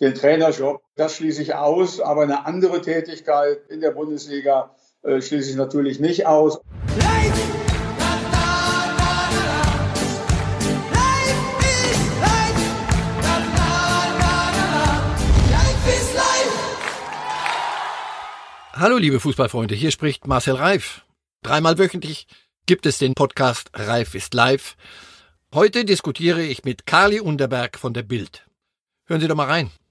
den Trainerjob. Das schließe ich aus, aber eine andere Tätigkeit in der Bundesliga äh, schließe ich natürlich nicht aus. Hallo liebe Fußballfreunde, hier spricht Marcel Reif. Dreimal wöchentlich gibt es den Podcast Reif ist live. Heute diskutiere ich mit Carly Unterberg von der Bild. Hören Sie doch mal rein.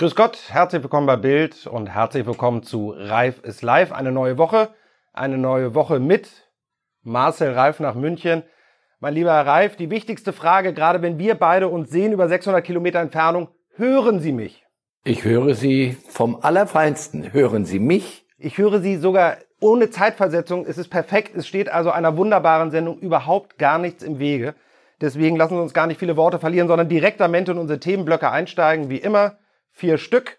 Grüß Gott, herzlich willkommen bei Bild und herzlich willkommen zu Reif ist live. Eine neue Woche, eine neue Woche mit Marcel Reif nach München. Mein lieber Herr Reif, die wichtigste Frage, gerade wenn wir beide uns sehen über 600 Kilometer Entfernung, hören Sie mich? Ich höre Sie vom Allerfeinsten. Hören Sie mich? Ich höre Sie sogar ohne Zeitversetzung ist es perfekt. Es steht also einer wunderbaren Sendung überhaupt gar nichts im Wege. Deswegen lassen Sie uns gar nicht viele Worte verlieren, sondern direktament in unsere Themenblöcke einsteigen. Wie immer, vier Stück.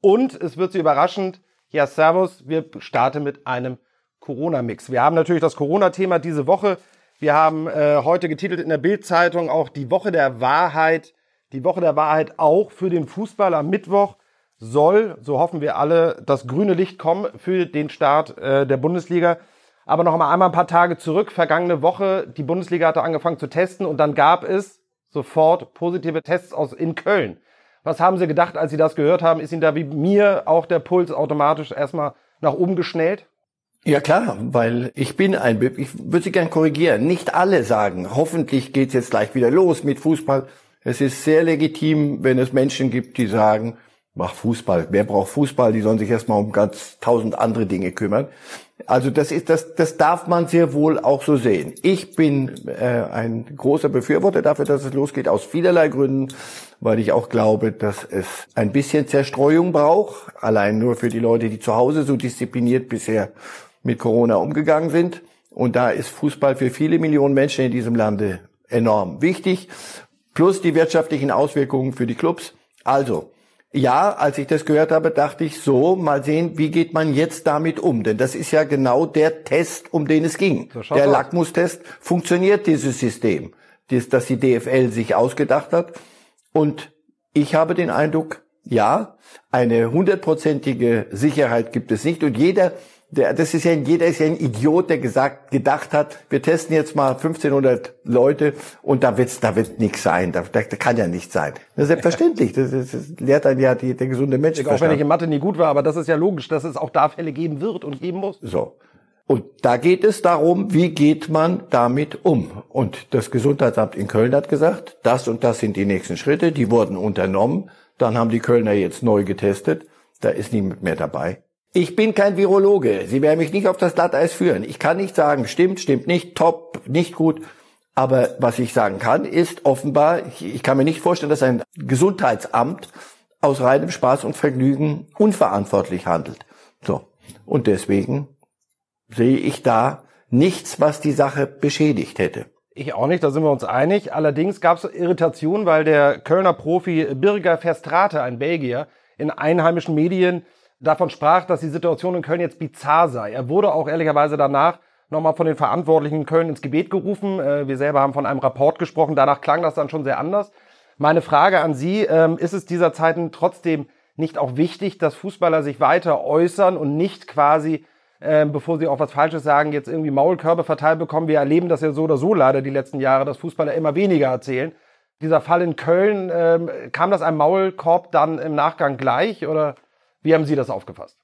Und es wird Sie überraschend. Ja, Servus. Wir starten mit einem Corona-Mix. Wir haben natürlich das Corona-Thema diese Woche. Wir haben äh, heute getitelt in der Bild-Zeitung auch die Woche der Wahrheit. Die Woche der Wahrheit auch für den Fußball am Mittwoch soll, so hoffen wir alle, das grüne Licht kommen für den Start äh, der Bundesliga. Aber noch einmal ein paar Tage zurück, vergangene Woche, die Bundesliga hatte angefangen zu testen und dann gab es sofort positive Tests aus in Köln. Was haben Sie gedacht, als Sie das gehört haben? Ist Ihnen da wie mir auch der Puls automatisch erstmal nach oben geschnellt? Ja klar, weil ich bin ein, ich würde Sie gern korrigieren. Nicht alle sagen, hoffentlich geht's jetzt gleich wieder los mit Fußball. Es ist sehr legitim, wenn es Menschen gibt, die sagen, mach Fußball. Wer braucht Fußball? Die sollen sich erstmal um ganz tausend andere Dinge kümmern. Also das ist das, das darf man sehr wohl auch so sehen. Ich bin äh, ein großer Befürworter dafür, dass es losgeht, aus vielerlei Gründen, weil ich auch glaube, dass es ein bisschen Zerstreuung braucht, allein nur für die Leute, die zu Hause so diszipliniert bisher mit Corona umgegangen sind. Und da ist Fußball für viele Millionen Menschen in diesem Lande enorm wichtig, plus die wirtschaftlichen Auswirkungen für die Clubs. Also, ja, als ich das gehört habe, dachte ich so, mal sehen, wie geht man jetzt damit um? Denn das ist ja genau der Test, um den es ging. Der Lackmustest funktioniert dieses System, das die DFL sich ausgedacht hat. Und ich habe den Eindruck, ja, eine hundertprozentige Sicherheit gibt es nicht. Und jeder, der, das ist ja, jeder ist ja ein Idiot, der gesagt, gedacht hat, wir testen jetzt mal 1500 Leute und da wird's, da wird nichts sein, da, da, kann ja nichts sein. Das ist selbstverständlich, das, ist, das lehrt dann ja die, der gesunde Mensch. Auch wenn ich in Mathe nie gut war, aber das ist ja logisch, dass es auch da Fälle geben wird und geben muss. So. Und da geht es darum, wie geht man damit um? Und das Gesundheitsamt in Köln hat gesagt, das und das sind die nächsten Schritte, die wurden unternommen. Dann haben die Kölner jetzt neu getestet. Da ist niemand mehr dabei. Ich bin kein Virologe. Sie werden mich nicht auf das Glatteis führen. Ich kann nicht sagen, stimmt, stimmt nicht, top, nicht gut. Aber was ich sagen kann, ist offenbar, ich kann mir nicht vorstellen, dass ein Gesundheitsamt aus reinem Spaß und Vergnügen unverantwortlich handelt. So. Und deswegen sehe ich da nichts, was die Sache beschädigt hätte. Ich auch nicht, da sind wir uns einig. Allerdings gab es Irritationen, weil der Kölner Profi Birger Verstrate, ein Belgier, in einheimischen Medien davon sprach, dass die Situation in Köln jetzt bizarr sei. Er wurde auch ehrlicherweise danach nochmal von den Verantwortlichen in Köln ins Gebet gerufen. Äh, wir selber haben von einem Rapport gesprochen. Danach klang das dann schon sehr anders. Meine Frage an Sie, ähm, ist es dieser Zeiten trotzdem nicht auch wichtig, dass Fußballer sich weiter äußern und nicht quasi, ähm, bevor sie auch was Falsches sagen, jetzt irgendwie Maulkörbe verteilt bekommen? Wir erleben das ja so oder so leider die letzten Jahre, dass Fußballer immer weniger erzählen. Dieser Fall in Köln, ähm, kam das einem Maulkorb dann im Nachgang gleich oder wie haben Sie das aufgefasst?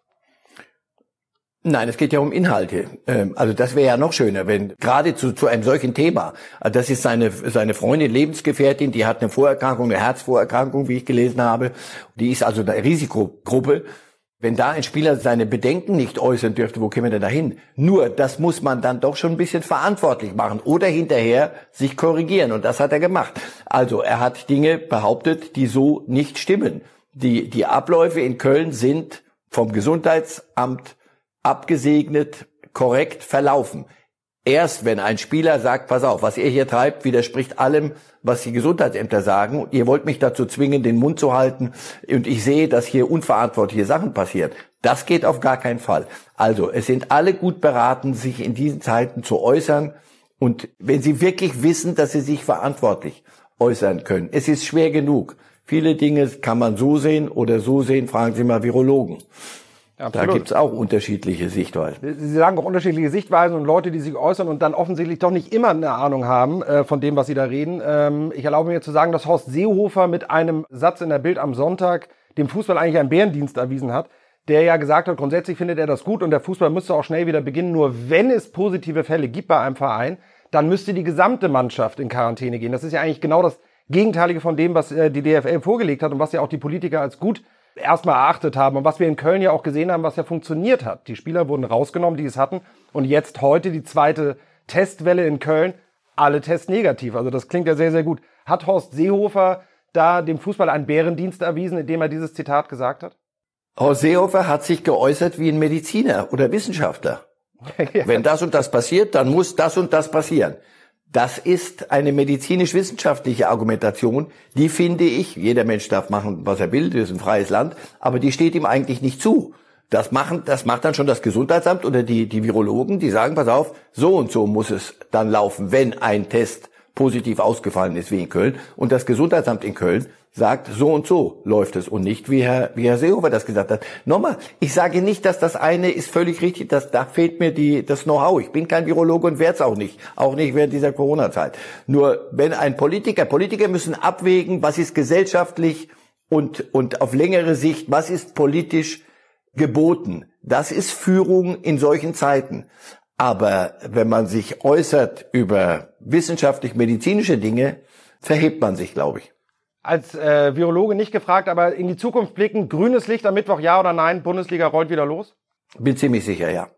Nein, es geht ja um Inhalte. Ähm, also das wäre ja noch schöner, wenn gerade zu, zu einem solchen Thema, also das ist seine, seine Freundin, Lebensgefährtin, die hat eine Vorerkrankung, eine Herzvorerkrankung, wie ich gelesen habe. Die ist also eine Risikogruppe. Wenn da ein Spieler seine Bedenken nicht äußern dürfte, wo käme er denn dahin? Nur, das muss man dann doch schon ein bisschen verantwortlich machen oder hinterher sich korrigieren. Und das hat er gemacht. Also, er hat Dinge behauptet, die so nicht stimmen. Die, die Abläufe in Köln sind vom Gesundheitsamt abgesegnet, korrekt verlaufen. Erst wenn ein Spieler sagt, pass auf, was ihr hier treibt, widerspricht allem, was die Gesundheitsämter sagen. Ihr wollt mich dazu zwingen, den Mund zu halten und ich sehe, dass hier unverantwortliche Sachen passieren. Das geht auf gar keinen Fall. Also, es sind alle gut beraten, sich in diesen Zeiten zu äußern und wenn sie wirklich wissen, dass sie sich verantwortlich äußern können. Es ist schwer genug. Viele Dinge kann man so sehen oder so sehen, fragen Sie mal Virologen. Absolut. Da gibt's auch unterschiedliche Sichtweisen. Sie sagen auch unterschiedliche Sichtweisen und Leute, die sich äußern und dann offensichtlich doch nicht immer eine Ahnung haben äh, von dem, was sie da reden. Ähm, ich erlaube mir zu sagen, dass Horst Seehofer mit einem Satz in der Bild am Sonntag dem Fußball eigentlich einen Bärendienst erwiesen hat, der ja gesagt hat, grundsätzlich findet er das gut und der Fußball müsste auch schnell wieder beginnen. Nur wenn es positive Fälle gibt bei einem Verein, dann müsste die gesamte Mannschaft in Quarantäne gehen. Das ist ja eigentlich genau das Gegenteilige von dem, was äh, die DFL vorgelegt hat und was ja auch die Politiker als gut erstmal erachtet haben und was wir in Köln ja auch gesehen haben, was ja funktioniert hat. Die Spieler wurden rausgenommen, die es hatten und jetzt heute die zweite Testwelle in Köln, alle Tests negativ. Also das klingt ja sehr, sehr gut. Hat Horst Seehofer da dem Fußball einen Bärendienst erwiesen, indem er dieses Zitat gesagt hat? Horst Seehofer hat sich geäußert wie ein Mediziner oder Wissenschaftler. ja. Wenn das und das passiert, dann muss das und das passieren. Das ist eine medizinisch-wissenschaftliche Argumentation, die finde ich, jeder Mensch darf machen, was er will, das ist ein freies Land, aber die steht ihm eigentlich nicht zu. Das machen, das macht dann schon das Gesundheitsamt oder die, die Virologen, die sagen, pass auf, so und so muss es dann laufen, wenn ein Test positiv ausgefallen ist, wie in Köln. Und das Gesundheitsamt in Köln sagt, so und so läuft es und nicht, wie Herr, wie Herr Seehofer das gesagt hat. Nochmal, ich sage nicht, dass das eine ist völlig richtig, dass, da fehlt mir die, das Know-how. Ich bin kein Virologe und werde es auch nicht, auch nicht während dieser Corona-Zeit. Nur wenn ein Politiker, Politiker müssen abwägen, was ist gesellschaftlich und, und auf längere Sicht, was ist politisch geboten. Das ist Führung in solchen Zeiten. Aber wenn man sich äußert über wissenschaftlich-medizinische Dinge, verhebt man sich, glaube ich als äh, Virologe nicht gefragt, aber in die Zukunft blicken, grünes Licht am Mittwoch, ja oder nein, Bundesliga rollt wieder los? Bin ziemlich sicher, ja.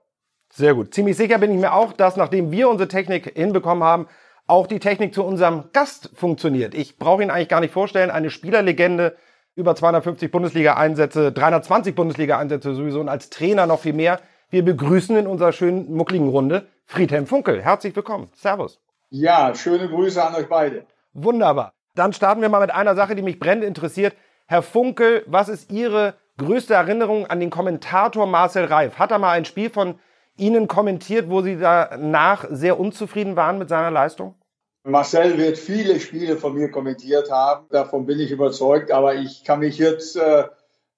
Sehr gut. Ziemlich sicher bin ich mir auch, dass nachdem wir unsere Technik hinbekommen haben, auch die Technik zu unserem Gast funktioniert. Ich brauche ihn eigentlich gar nicht vorstellen. Eine Spielerlegende, über 250 Bundesliga-Einsätze, 320 Bundesliga-Einsätze sowieso und als Trainer noch viel mehr. Wir begrüßen in unserer schönen, muckligen Runde Friedhelm Funkel. Herzlich willkommen. Servus. Ja, schöne Grüße an euch beide. Wunderbar. Dann starten wir mal mit einer Sache, die mich brennend interessiert. Herr Funkel, was ist Ihre größte Erinnerung an den Kommentator Marcel Reif? Hat er mal ein Spiel von Ihnen kommentiert, wo Sie danach sehr unzufrieden waren mit seiner Leistung? Marcel wird viele Spiele von mir kommentiert haben, davon bin ich überzeugt, aber ich kann mich jetzt äh,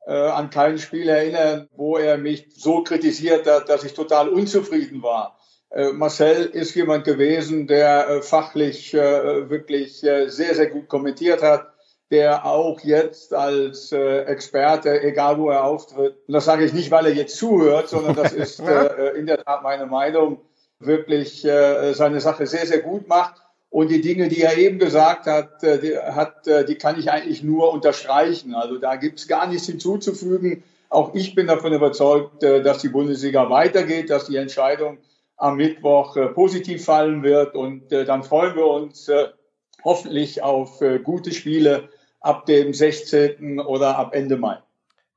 äh, an kein Spiel erinnern, wo er mich so kritisiert hat, dass ich total unzufrieden war. Äh, Marcel ist jemand gewesen, der äh, fachlich äh, wirklich sehr, sehr gut kommentiert hat, der auch jetzt als Experte, egal wo er auftritt, und das sage ich nicht, weil er jetzt zuhört, sondern das ist in der Tat meine Meinung, wirklich seine Sache sehr, sehr gut macht. Und die Dinge, die er eben gesagt hat, die, hat, die kann ich eigentlich nur unterstreichen. Also da gibt es gar nichts hinzuzufügen. Auch ich bin davon überzeugt, dass die Bundesliga weitergeht, dass die Entscheidung am Mittwoch äh, positiv fallen wird. Und äh, dann freuen wir uns äh, hoffentlich auf gute Spiele ab dem 16. oder ab Ende Mai.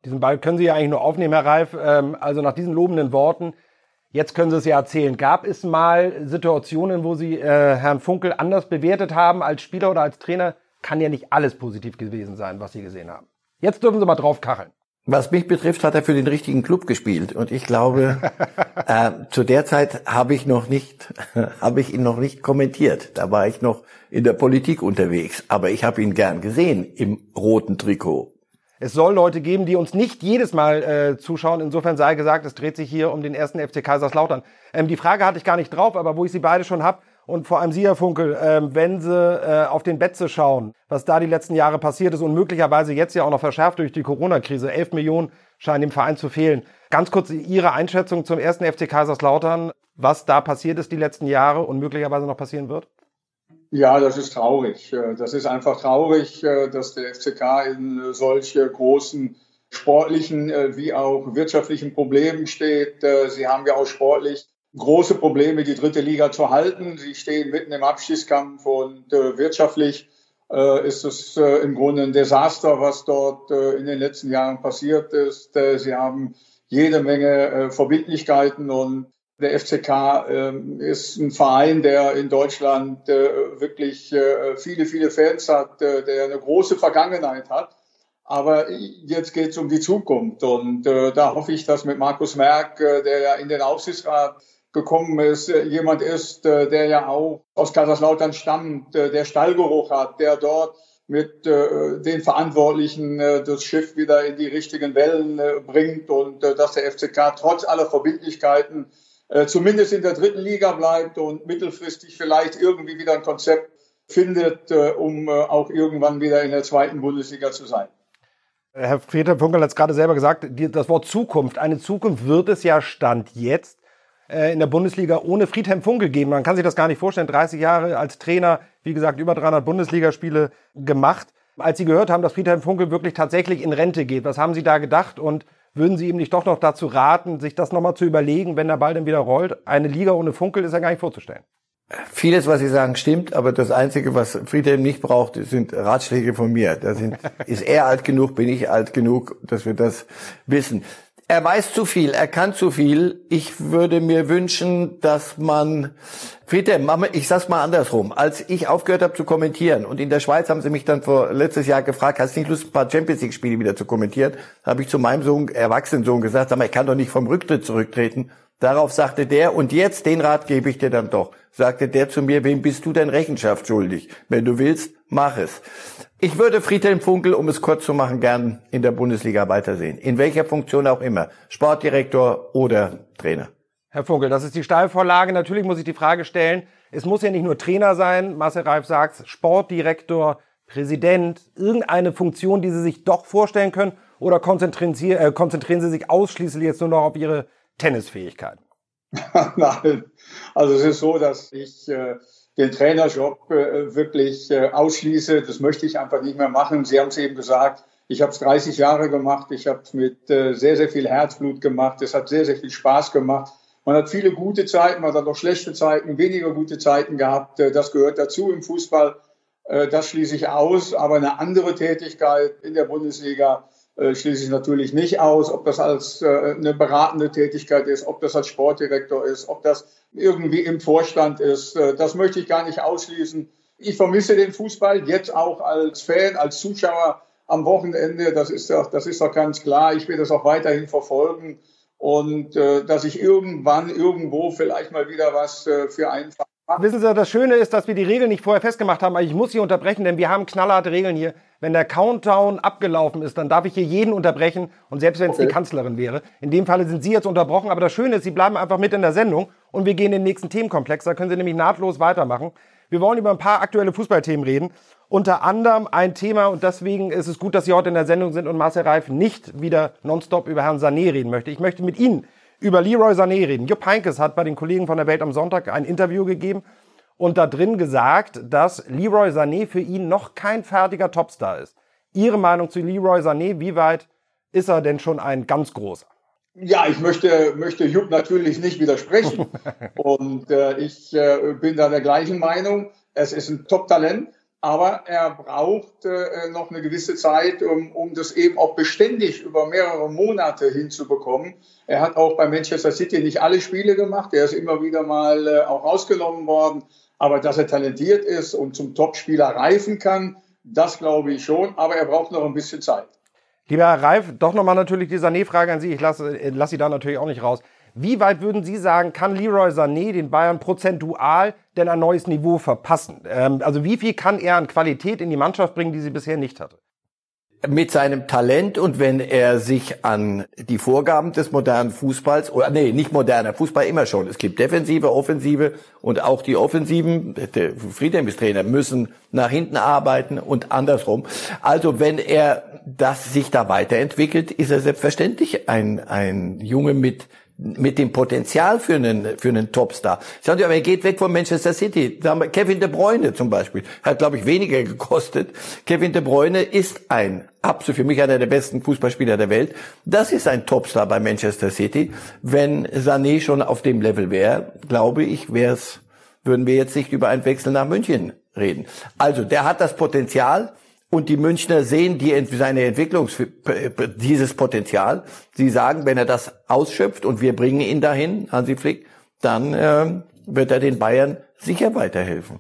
Diesen Ball können Sie ja eigentlich nur aufnehmen, Herr Reif. Ähm, also nach diesen lobenden Worten, jetzt können Sie es ja erzählen. Gab es mal Situationen, wo Sie Herrn Funkel anders bewertet haben als Spieler oder als Trainer? Kann ja nicht alles positiv gewesen sein, was Sie gesehen haben. Jetzt dürfen Sie mal drauf kacheln. Was mich betrifft, hat er für den richtigen Club gespielt und ich glaube, äh, zu der Zeit habe ich noch nicht, habe ich ihn noch nicht kommentiert. Da war ich noch in der Politik unterwegs, aber ich habe ihn gern gesehen im roten Trikot. Es soll Leute geben, die uns nicht jedes Mal äh, zuschauen. Insofern sei gesagt, es dreht sich hier um den ersten FC Kaiserslautern. Ähm, die Frage hatte ich gar nicht drauf, aber wo ich sie beide schon hab Und vor allem Sie, Herr Funkel, äh, wenn Sie äh, auf den Betze schauen, was da die letzten Jahre passiert ist und möglicherweise jetzt ja auch noch verschärft durch die Corona-Krise, 11 Millionen scheinen dem Verein zu fehlen. Ganz kurz Ihre Einschätzung zum ersten FC Kaiserslautern, was da passiert ist die letzten Jahre und möglicherweise noch passieren wird? Ja, das ist traurig. Äh, das ist einfach traurig, äh, dass der FCK in solche großen sportlichen wie auch wirtschaftlichen Problemen steht. Sie haben ja auch sportlich große Probleme, die dritte Liga zu halten. Sie stehen mitten im Abschießkampf und wirtschaftlich ist es im Grunde ein Desaster, was dort in den letzten Jahren passiert ist. Sie haben jede Menge Verbindlichkeiten und der FCK äh, ist ein Verein, der in Deutschland äh, wirklich äh, viele, viele Fans hat, äh, der eine große Vergangenheit hat. Aber jetzt geht es um die Zukunft. Und äh, da hoffe ich, dass mit Markus Merck, äh, der ja in den Aufsichtsrat gekommen ist, äh, jemand ist, äh, der ja auch aus Kaiserslautern stammt, äh, der Stallgeruch hat, der dort mit äh, den Verantwortlichen äh, das Schiff wieder in die richtigen Wellen äh, bringt und äh, dass der FCK trotz aller Verbindlichkeiten äh, zumindest in der dritten Liga bleibt und mittelfristig vielleicht irgendwie wieder ein Konzept findet, äh, um äh, auch irgendwann wieder in der zweiten Bundesliga zu sein. Herr Peter Funkel hat es gerade selber gesagt, das Wort Zukunft. Eine Zukunft wird es ja Stand jetzt in der Bundesliga ohne Friedhelm Funkel geben. Man kann sich das gar nicht vorstellen. 30 Jahre als Trainer, wie gesagt, über 300 Bundesligaspiele gemacht. Als Sie gehört haben, dass Friedhelm Funkel wirklich tatsächlich in Rente geht, was haben Sie da gedacht und würden Sie ihm nicht doch noch dazu raten, sich das nochmal zu überlegen, wenn der Ball dann wieder rollt? Eine Liga ohne Funkel ist ja gar nicht vorzustellen. Vieles, was Sie sagen, stimmt, aber das Einzige, was Friedhelm nicht braucht, sind Ratschläge von mir. Da sind, ist er alt genug, bin ich alt genug, dass wir das wissen. Er weiß zu viel, er kann zu viel. Ich würde mir wünschen, dass man, Friedhelm, ich sag's mal andersrum. Als ich aufgehört habe zu kommentieren und in der Schweiz haben sie mich dann vor letztes Jahr gefragt, hast du nicht Lust, ein paar Champions League Spiele wieder zu kommentieren? habe ich zu meinem Sohn, Erwachsenensohn gesagt, sag mal, ich kann doch nicht vom Rücktritt zurücktreten. Darauf sagte der, und jetzt den Rat gebe ich dir dann doch, sagte der zu mir, wem bist du denn Rechenschaft schuldig? Wenn du willst, mach es. Ich würde Friedhelm Funkel, um es kurz zu machen, gern in der Bundesliga weitersehen. In welcher Funktion auch immer. Sportdirektor oder Trainer. Herr Funkel, das ist die Steilvorlage. Natürlich muss ich die Frage stellen, es muss ja nicht nur Trainer sein, Marcel Reif sagt, Sportdirektor, Präsident, irgendeine Funktion, die Sie sich doch vorstellen können, oder konzentrieren Sie, äh, konzentrieren Sie sich ausschließlich jetzt nur noch auf Ihre Tennisfähigkeiten? Nein, also es ist so, dass ich äh, den Trainerjob äh, wirklich äh, ausschließe. Das möchte ich einfach nicht mehr machen. Sie haben es eben gesagt, ich habe es 30 Jahre gemacht. Ich habe es mit äh, sehr, sehr viel Herzblut gemacht. Es hat sehr, sehr viel Spaß gemacht. Man hat viele gute Zeiten, man hat auch schlechte Zeiten, weniger gute Zeiten gehabt. Das gehört dazu im Fußball. Das schließe ich aus. Aber eine andere Tätigkeit in der Bundesliga schließe ich natürlich nicht aus, ob das als äh, eine beratende Tätigkeit ist, ob das als Sportdirektor ist, ob das irgendwie im Vorstand ist. Äh, das möchte ich gar nicht ausschließen. Ich vermisse den Fußball jetzt auch als Fan, als Zuschauer am Wochenende. Das ist doch, das ist doch ganz klar. Ich will das auch weiterhin verfolgen und äh, dass ich irgendwann irgendwo vielleicht mal wieder was äh, für einen Wissen Sie, das Schöne ist, dass wir die Regeln nicht vorher festgemacht haben, aber ich muss Sie unterbrechen, denn wir haben knallharte Regeln hier. Wenn der Countdown abgelaufen ist, dann darf ich hier jeden unterbrechen und selbst wenn es okay. die Kanzlerin wäre. In dem Falle sind Sie jetzt unterbrochen, aber das Schöne ist, Sie bleiben einfach mit in der Sendung und wir gehen in den nächsten Themenkomplex. Da können Sie nämlich nahtlos weitermachen. Wir wollen über ein paar aktuelle Fußballthemen reden. Unter anderem ein Thema, und deswegen ist es gut, dass Sie heute in der Sendung sind und Marcel Reif nicht wieder nonstop über Herrn Sané reden möchte. Ich möchte mit Ihnen über Leroy Sané reden. Jupp Heinkes hat bei den Kollegen von der Welt am Sonntag ein Interview gegeben und da drin gesagt, dass Leroy Sané für ihn noch kein fertiger Topstar ist. Ihre Meinung zu Leroy Sané, wie weit ist er denn schon ein ganz großer? Ja, ich möchte, möchte Jupp natürlich nicht widersprechen. und äh, ich äh, bin da der gleichen Meinung. Es ist ein Top-Talent aber er braucht äh, noch eine gewisse Zeit, um, um das eben auch beständig über mehrere Monate hinzubekommen. Er hat auch bei Manchester City nicht alle Spiele gemacht, er ist immer wieder mal äh, auch rausgenommen worden, aber dass er talentiert ist und zum Topspieler reifen kann, das glaube ich schon, aber er braucht noch ein bisschen Zeit. Lieber Herr Reif, doch nochmal natürlich die Sané-Frage an Sie. Ich lasse, äh, lasse Sie da natürlich auch nicht raus. Wie weit würden Sie sagen, kann Leroy Sané den Bayern prozentual denn ein neues Niveau verpassen? Ähm, also wie viel kann er an Qualität in die Mannschaft bringen, die sie bisher nicht hatte? mit seinem Talent und wenn er sich an die Vorgaben des modernen Fußballs oder nee, nicht moderner Fußball immer schon. Es gibt Defensive, Offensive und auch die Offensiven, der Friedhelm Trainer müssen nach hinten arbeiten und andersrum. Also wenn er das sich da weiterentwickelt, ist er selbstverständlich ein ein Junge mit mit dem Potenzial für einen, für einen Topstar. Sagen Sie, aber er geht weg von Manchester City. Kevin De Bruyne zum Beispiel hat, glaube ich, weniger gekostet. Kevin De Bruyne ist ein, absolut für mich einer der besten Fußballspieler der Welt. Das ist ein Topstar bei Manchester City. Wenn Sané schon auf dem Level wäre, glaube ich, wär's, würden wir jetzt nicht über einen Wechsel nach München reden. Also, der hat das Potenzial. Und die Münchner sehen die, seine Entwicklung, dieses Potenzial. Sie sagen, wenn er das ausschöpft und wir bringen ihn dahin, Hansi Flick, dann äh, wird er den Bayern sicher weiterhelfen.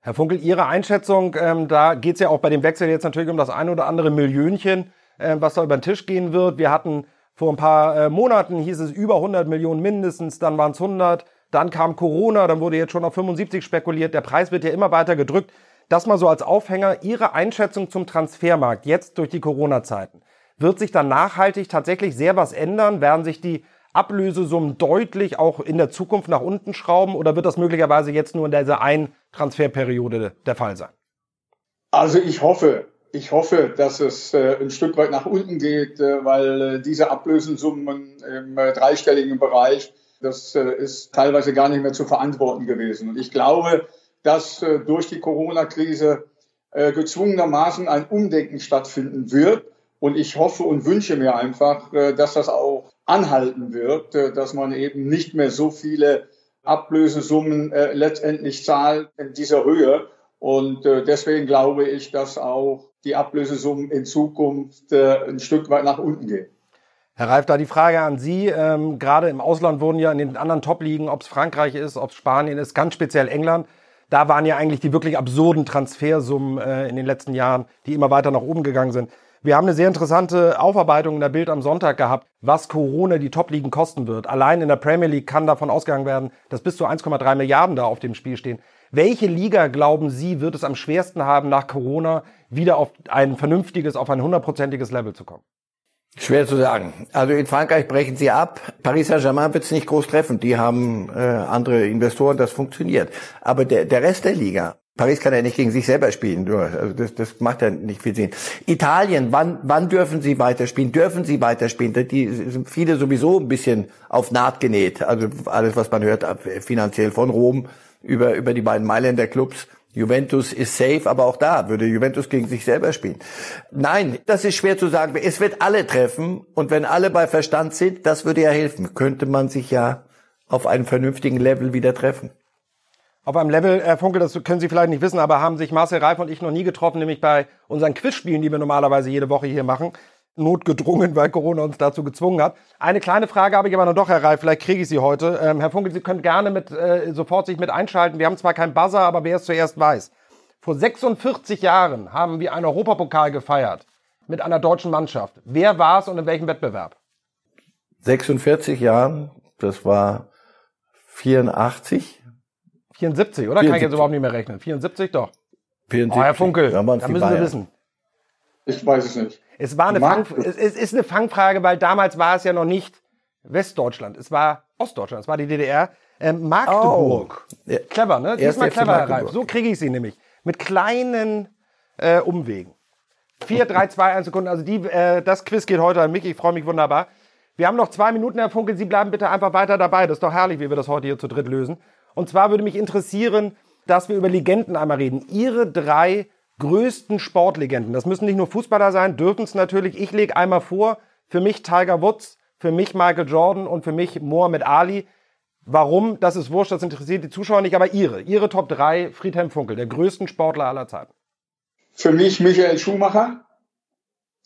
Herr Funkel, Ihre Einschätzung, ähm, da geht es ja auch bei dem Wechsel jetzt natürlich um das ein oder andere Millionchen, äh, was da über den Tisch gehen wird. Wir hatten vor ein paar äh, Monaten, hieß es über 100 Millionen mindestens, dann waren es 100, dann kam Corona, dann wurde jetzt schon auf 75 spekuliert. Der Preis wird ja immer weiter gedrückt. Das mal so als Aufhänger. Ihre Einschätzung zum Transfermarkt jetzt durch die Corona-Zeiten. Wird sich da nachhaltig tatsächlich sehr was ändern? Werden sich die Ablösesummen deutlich auch in der Zukunft nach unten schrauben oder wird das möglicherweise jetzt nur in dieser einen Transferperiode der Fall sein? Also ich hoffe, ich hoffe, dass es äh, ein Stück weit nach unten geht, äh, weil äh, diese Ablösesummen im dreistelligen Bereich, das ist teilweise gar nicht mehr zu verantworten gewesen. Und ich glaube, dass äh, durch die Corona-Krise äh, gezwungenermaßen ein Umdenken stattfinden wird. Und ich hoffe und wünsche mir einfach, äh, dass das auch anhalten wird, äh, dass man eben nicht mehr so viele Ablösesummen äh, letztendlich zahlt in dieser Höhe. Und äh, deswegen glaube ich, dass auch die Ablösesummen in Zukunft ein Stück weit nach unten gehen. Herr Reif, da die Frage an Sie. Ähm, gerade im Ausland wurden ja in den anderen Top-Ligen, ob es Frankreich ist, ob es Spanien ist, ganz speziell England, da waren ja eigentlich die wirklich absurden Transfersummen äh, in den letzten Jahren, die immer weiter nach oben gegangen sind. Wir haben eine sehr interessante Aufarbeitung in der Bild am Sonntag gehabt, was Corona die Top-Ligen kosten wird. Allein in der Premier League kann davon ausgegangen werden, dass bis zu 1,3 Milliarden da auf dem Spiel stehen. Welche Liga, glauben Sie, wird es am schwersten haben, nach Corona wieder auf ein vernünftiges, auf ein hundertprozentiges Level zu kommen? Schwer zu sagen. Also in Frankreich brechen sie ab. Paris Saint-Germain wird es nicht groß treffen. Die haben äh, andere Investoren, das funktioniert. Aber der, der Rest der Liga, Paris kann ja nicht gegen sich selber spielen. Also das, das macht ja nicht viel Sinn. Italien, wann, wann dürfen sie weiterspielen? Dürfen sie weiterspielen? Die sind viele sowieso ein bisschen auf Naht genäht. Also alles, was man hört, finanziell von Rom über, über die beiden Mailänder Clubs Juventus ist safe, aber auch da würde Juventus gegen sich selber spielen. Nein, das ist schwer zu sagen. Es wird alle treffen und wenn alle bei Verstand sind, das würde ja helfen. Könnte man sich ja auf einem vernünftigen Level wieder treffen. Auf einem Level, Herr Funkel, das können Sie vielleicht nicht wissen, aber haben sich Marcel Reif und ich noch nie getroffen, nämlich bei unseren Quizspielen, die wir normalerweise jede Woche hier machen notgedrungen, weil Corona uns dazu gezwungen hat. Eine kleine Frage habe ich aber noch doch, Herr Reif, vielleicht kriege ich sie heute. Ähm, Herr Funkel, Sie können gerne mit, äh, sofort sich mit einschalten. Wir haben zwar keinen Buzzer, aber wer es zuerst weiß. Vor 46 Jahren haben wir einen Europapokal gefeiert mit einer deutschen Mannschaft. Wer war es und in welchem Wettbewerb? 46 Jahren, das war 84. 74, oder? 74. Kann ich jetzt überhaupt nicht mehr rechnen. 74 doch. 74. Oh, Herr Funkel, da, da müssen Sie wissen. Ich weiß es nicht. Es war eine, Fang, es ist eine Fangfrage, weil damals war es ja noch nicht Westdeutschland, es war Ostdeutschland, es war die DDR. Ähm, Magdeburg. Oh. Clever, ne? Diesmal clever, Herr Ralf. So kriege ich sie nämlich. Mit kleinen äh, Umwegen. 4, 3, 2, 1 Sekunden. Also die, äh, das Quiz geht heute an mich. Ich freue mich wunderbar. Wir haben noch zwei Minuten, Herr Funkel. Sie bleiben bitte einfach weiter dabei. Das ist doch herrlich, wie wir das heute hier zu dritt lösen. Und zwar würde mich interessieren, dass wir über Legenden einmal reden. Ihre drei größten Sportlegenden. Das müssen nicht nur Fußballer sein, dürfen es natürlich. Ich lege einmal vor, für mich Tiger Woods, für mich Michael Jordan und für mich Mohamed Ali. Warum? Das ist wurscht, das interessiert die Zuschauer nicht, aber Ihre, Ihre Top 3, Friedhelm Funkel, der größten Sportler aller Zeiten. Für mich Michael Schumacher,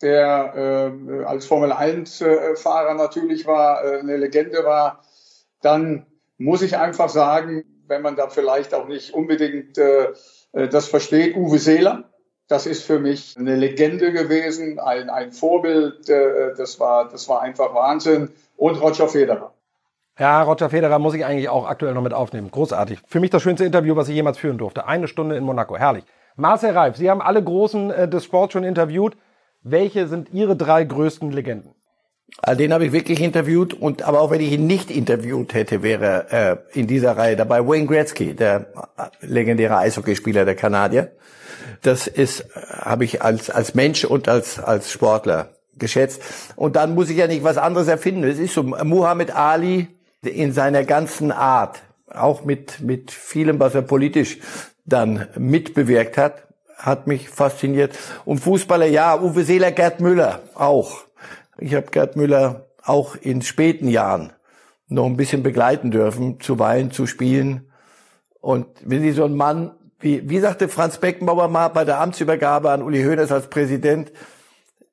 der äh, als Formel 1-Fahrer äh, natürlich war, äh, eine Legende war. Dann muss ich einfach sagen, wenn man da vielleicht auch nicht unbedingt äh, das versteht Uwe Seeler. Das ist für mich eine Legende gewesen, ein, ein Vorbild. Äh, das war, das war einfach Wahnsinn. Und Roger Federer. Ja, Roger Federer muss ich eigentlich auch aktuell noch mit aufnehmen. Großartig. Für mich das schönste Interview, was ich jemals führen durfte. Eine Stunde in Monaco. Herrlich. Marcel Reif, Sie haben alle Großen äh, des Sports schon interviewt. Welche sind Ihre drei größten Legenden? Also den habe ich wirklich interviewt und aber auch wenn ich ihn nicht interviewt hätte, wäre äh, in dieser Reihe dabei Wayne Gretzky, der legendäre Eishockeyspieler der Kanadier. Das ist habe ich als als Mensch und als als Sportler geschätzt. Und dann muss ich ja nicht was anderes erfinden. Es ist so Muhammad Ali in seiner ganzen Art, auch mit mit vielem, was er politisch dann mitbewirkt hat, hat mich fasziniert. Und Fußballer, ja, Uwe Seeler, Gerd Müller auch. Ich habe Gerd Müller auch in späten Jahren noch ein bisschen begleiten dürfen, zuweilen zu spielen. Und wenn Sie so ein Mann, wie, wie sagte Franz Beckenbauer mal bei der Amtsübergabe an Uli Hoeneß als Präsident,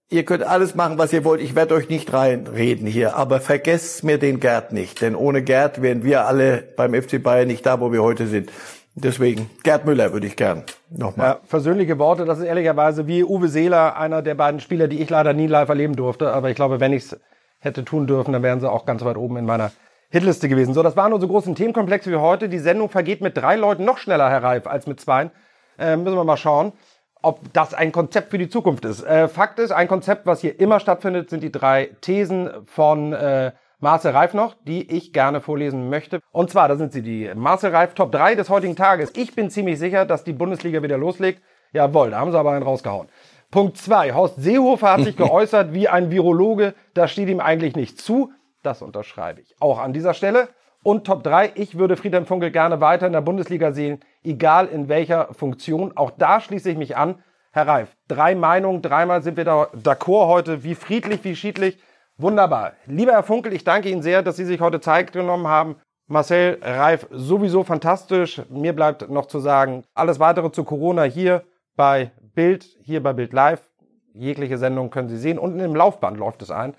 ihr könnt alles machen, was ihr wollt, ich werde euch nicht reinreden hier, aber vergesst mir den Gerd nicht, denn ohne Gerd wären wir alle beim FC Bayern nicht da, wo wir heute sind. Deswegen, Gerd Müller würde ich gern nochmal. Ja, versöhnliche Worte, das ist ehrlicherweise wie Uwe Seeler, einer der beiden Spieler, die ich leider nie live erleben durfte. Aber ich glaube, wenn ich es hätte tun dürfen, dann wären sie auch ganz weit oben in meiner Hitliste gewesen. So, das waren unsere großen Themenkomplexe für heute. Die Sendung vergeht mit drei Leuten noch schneller, Herr Reif, als mit zwei. Äh, müssen wir mal schauen, ob das ein Konzept für die Zukunft ist. Äh, Fakt ist, ein Konzept, was hier immer stattfindet, sind die drei Thesen von äh, Marcel Reif noch, die ich gerne vorlesen möchte. Und zwar, da sind sie, die Marcel Reif Top 3 des heutigen Tages. Ich bin ziemlich sicher, dass die Bundesliga wieder loslegt. Jawohl, da haben sie aber einen rausgehauen. Punkt 2. Horst Seehofer hat sich geäußert wie ein Virologe. Das steht ihm eigentlich nicht zu. Das unterschreibe ich. Auch an dieser Stelle. Und Top 3. Ich würde Friedhelm Funkel gerne weiter in der Bundesliga sehen, egal in welcher Funktion. Auch da schließe ich mich an. Herr Reif, drei Meinungen, dreimal sind wir da d'accord heute. Wie friedlich, wie schiedlich. Wunderbar. Lieber Herr Funkel, ich danke Ihnen sehr, dass Sie sich heute Zeit genommen haben. Marcel Reif, sowieso fantastisch. Mir bleibt noch zu sagen, alles weitere zu Corona hier bei Bild, hier bei Bild Live. Jegliche Sendung können Sie sehen. Unten im Laufband läuft es ein.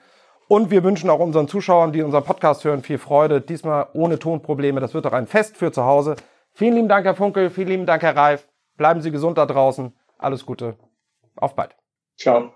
Und wir wünschen auch unseren Zuschauern, die unseren Podcast hören, viel Freude. Diesmal ohne Tonprobleme. Das wird doch ein Fest für zu Hause. Vielen lieben Dank, Herr Funkel. Vielen lieben Dank, Herr Reif. Bleiben Sie gesund da draußen. Alles Gute. Auf bald. Ciao.